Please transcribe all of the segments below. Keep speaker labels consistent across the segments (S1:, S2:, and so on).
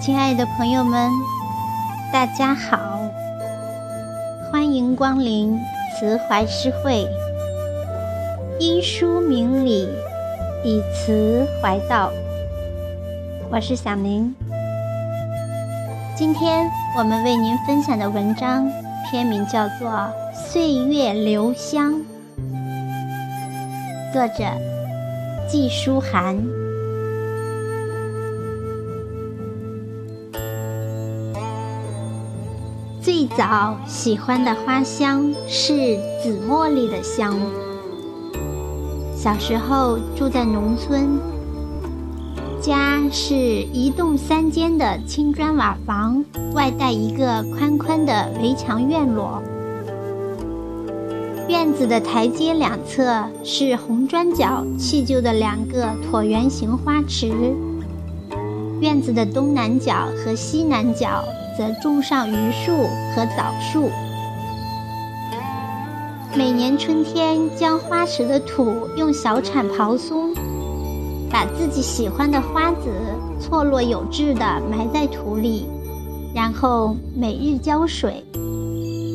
S1: 亲爱的朋友们，大家好，欢迎光临慈怀诗会。因书明理，以词怀道。我是小明。今天我们为您分享的文章篇名叫做《岁月留香》，作者季书涵。早喜欢的花香是紫茉莉的香。小时候住在农村，家是一栋三间的青砖瓦房，外带一个宽宽的围墙院落。院子的台阶两侧是红砖角砌就的两个椭圆形花池。院子的东南角和西南角。则种上榆树和枣树。每年春天，将花池的土用小铲刨松，把自己喜欢的花籽错落有致地埋在土里，然后每日浇水。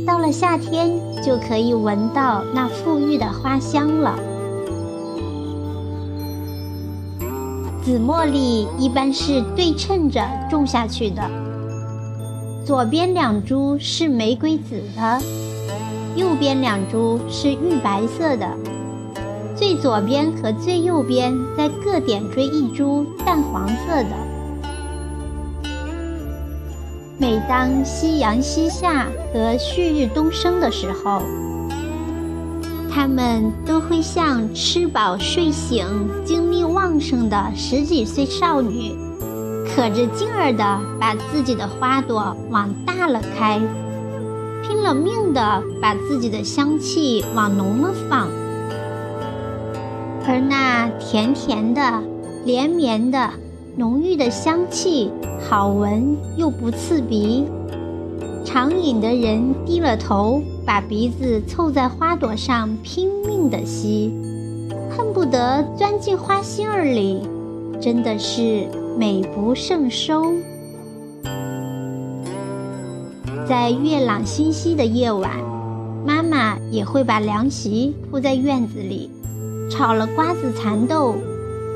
S1: 到了夏天，就可以闻到那馥郁的花香了。紫茉莉一般是对称着种下去的。左边两株是玫瑰紫的，右边两株是玉白色的。最左边和最右边再各点缀一株淡黄色的。每当夕阳西下和旭日东升的时候，它们都会像吃饱睡醒、精力旺盛的十几岁少女。可着劲儿地把自己的花朵往大了开，拼了命地把自己的香气往浓了放，而那甜甜的、连绵的、浓郁的香气，好闻又不刺鼻。常饮的人低了头，把鼻子凑在花朵上拼命地吸，恨不得钻进花心儿里，真的是。美不胜收。在月朗星稀的夜晚，妈妈也会把凉席铺在院子里，炒了瓜子蚕豆，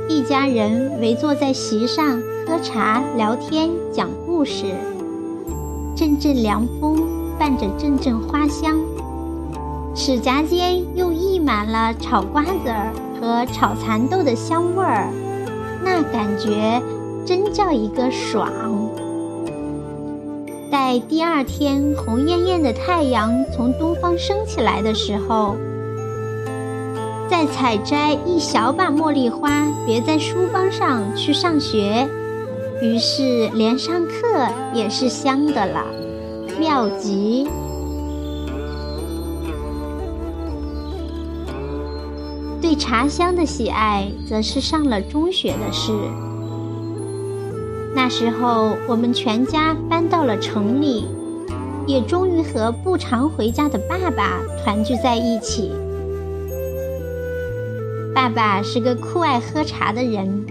S1: 一家人围坐在席上喝茶、聊天、讲故事。阵阵凉风伴着阵阵花香，齿颊间又溢满了炒瓜子儿和炒蚕豆的香味儿，那感觉。真叫一个爽！待第二天红艳艳的太阳从东方升起来的时候，再采摘一小把茉莉花，别在书包上去上学，于是连上课也是香的了，妙极！茶香的喜爱，则是上了中学的事。那时候，我们全家搬到了城里，也终于和不常回家的爸爸团聚在一起。爸爸是个酷爱喝茶的人，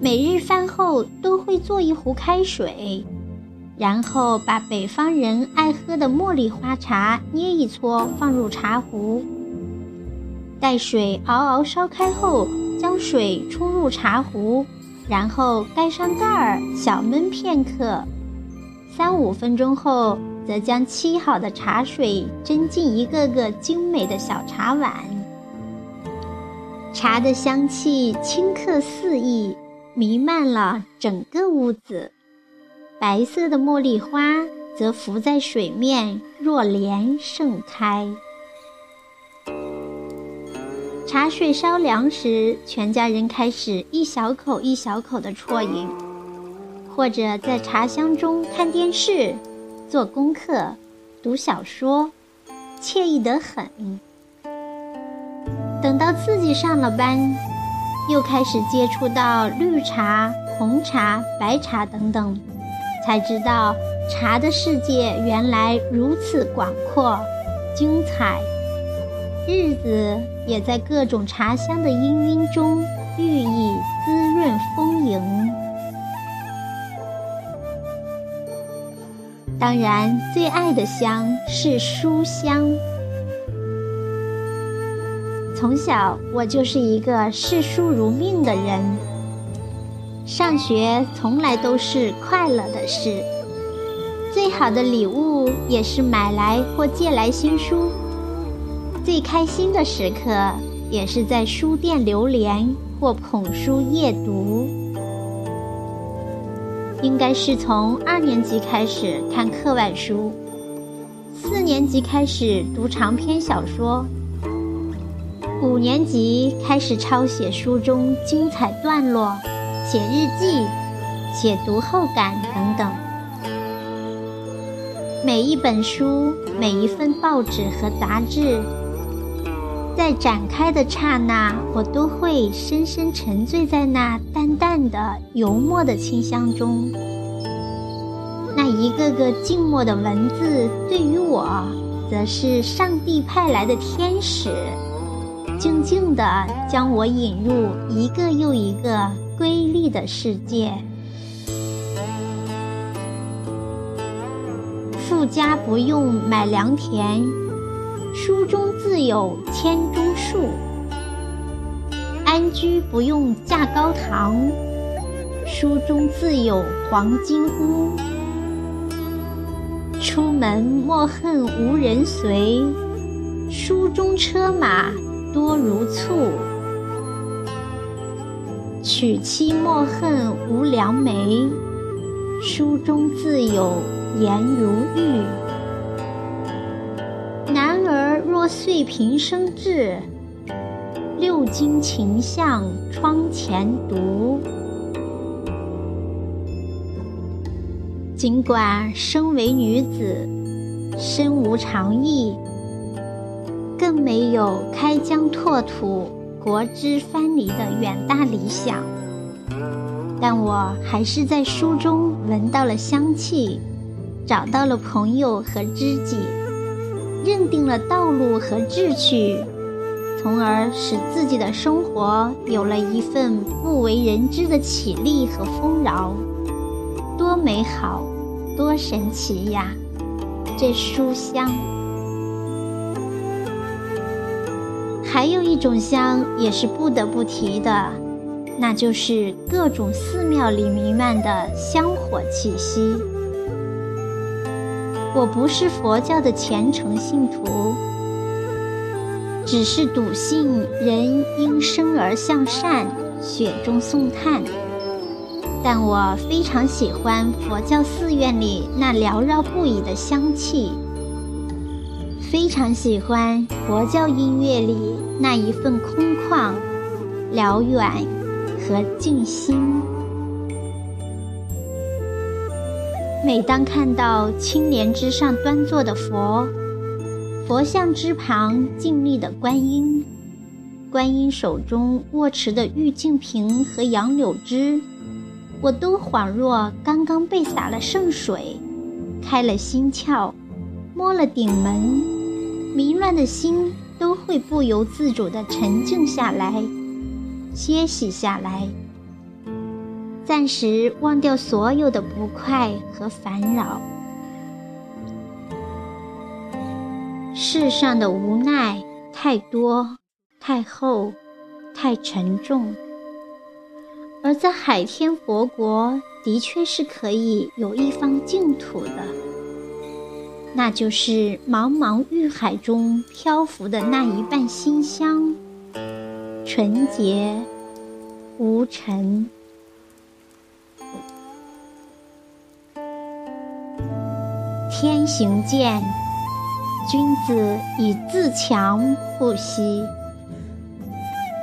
S1: 每日饭后都会做一壶开水，然后把北方人爱喝的茉莉花茶捏一撮放入茶壶，待水嗷嗷烧开后，将水冲入茶壶。然后盖上盖儿，小焖片刻，三五分钟后，则将沏好的茶水斟进一个个精美的小茶碗。茶的香气顷刻四溢，弥漫了整个屋子。白色的茉莉花则浮在水面，若莲盛开。茶水稍凉时，全家人开始一小口一小口的啜饮，或者在茶香中看电视、做功课、读小说，惬意得很。等到自己上了班，又开始接触到绿茶、红茶、白茶等等，才知道茶的世界原来如此广阔、精彩。日子也在各种茶香的氤氲中寓意滋润丰盈。当然，最爱的香是书香。从小，我就是一个视书如命的人。上学从来都是快乐的事，最好的礼物也是买来或借来新书。最开心的时刻，也是在书店流连或捧书夜读。应该是从二年级开始看课外书，四年级开始读长篇小说。五年级开始抄写书中精彩段落，写日记，写读后感等等。每一本书，每一份报纸和杂志，在展开的刹那，我都会深深沉醉在那淡淡的油墨的清香中。那一个个静默的文字，对于我，则是上帝派来的天使。静静地将我引入一个又一个瑰丽的世界。富家不用买良田，书中自有千钟树；安居不用架高堂，书中自有黄金屋；出门莫恨无人随，书中车马。多如簇，娶妻莫恨无良媒，书中自有颜如玉。儿若遂平生志，六经勤向窗前读。尽管身为女子，身无长意。更没有开疆拓土、国之藩篱的远大理想，但我还是在书中闻到了香气，找到了朋友和知己，认定了道路和志趣，从而使自己的生活有了一份不为人知的绮丽和丰饶。多美好，多神奇呀！这书香。还有一种香也是不得不提的，那就是各种寺庙里弥漫的香火气息。我不是佛教的虔诚信徒，只是笃信人应生而向善，雪中送炭。但我非常喜欢佛教寺院里那缭绕不已的香气。非常喜欢佛教音乐里那一份空旷、辽远和静心。每当看到青莲之上端坐的佛，佛像之旁静立的观音，观音手中握持的玉净瓶和杨柳枝，我都恍若刚刚被洒了圣水，开了心窍，摸了顶门。迷乱的心都会不由自主地沉静下来，歇息下来，暂时忘掉所有的不快和烦扰。世上的无奈太多、太厚、太沉重，而在海天佛国，的确是可以有一方净土的。那就是茫茫欲海中漂浮的那一半馨香，纯洁无尘。行健，君子以自强不息；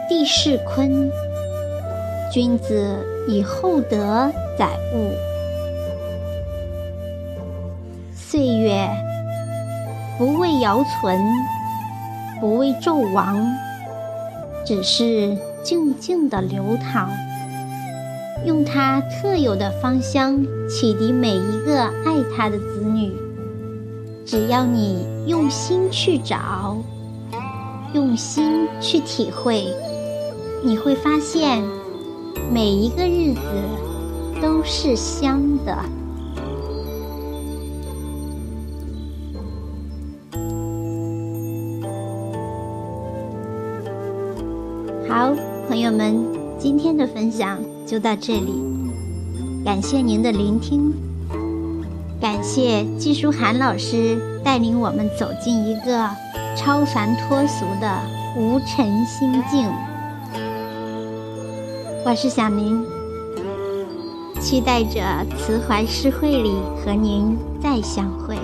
S1: 地势坤，君子以厚德载物。岁月不为尧存，不为纣亡，只是静静的流淌，用它特有的芳香启迪每一个爱它的子女。只要你用心去找用心去体会你会发现每一个日子都是香的。好朋友们今天的分享就到这里感谢您的聆听。感谢季书涵老师带领我们走进一个超凡脱俗的无尘心境。我是小明，期待着慈怀诗会里和您再相会。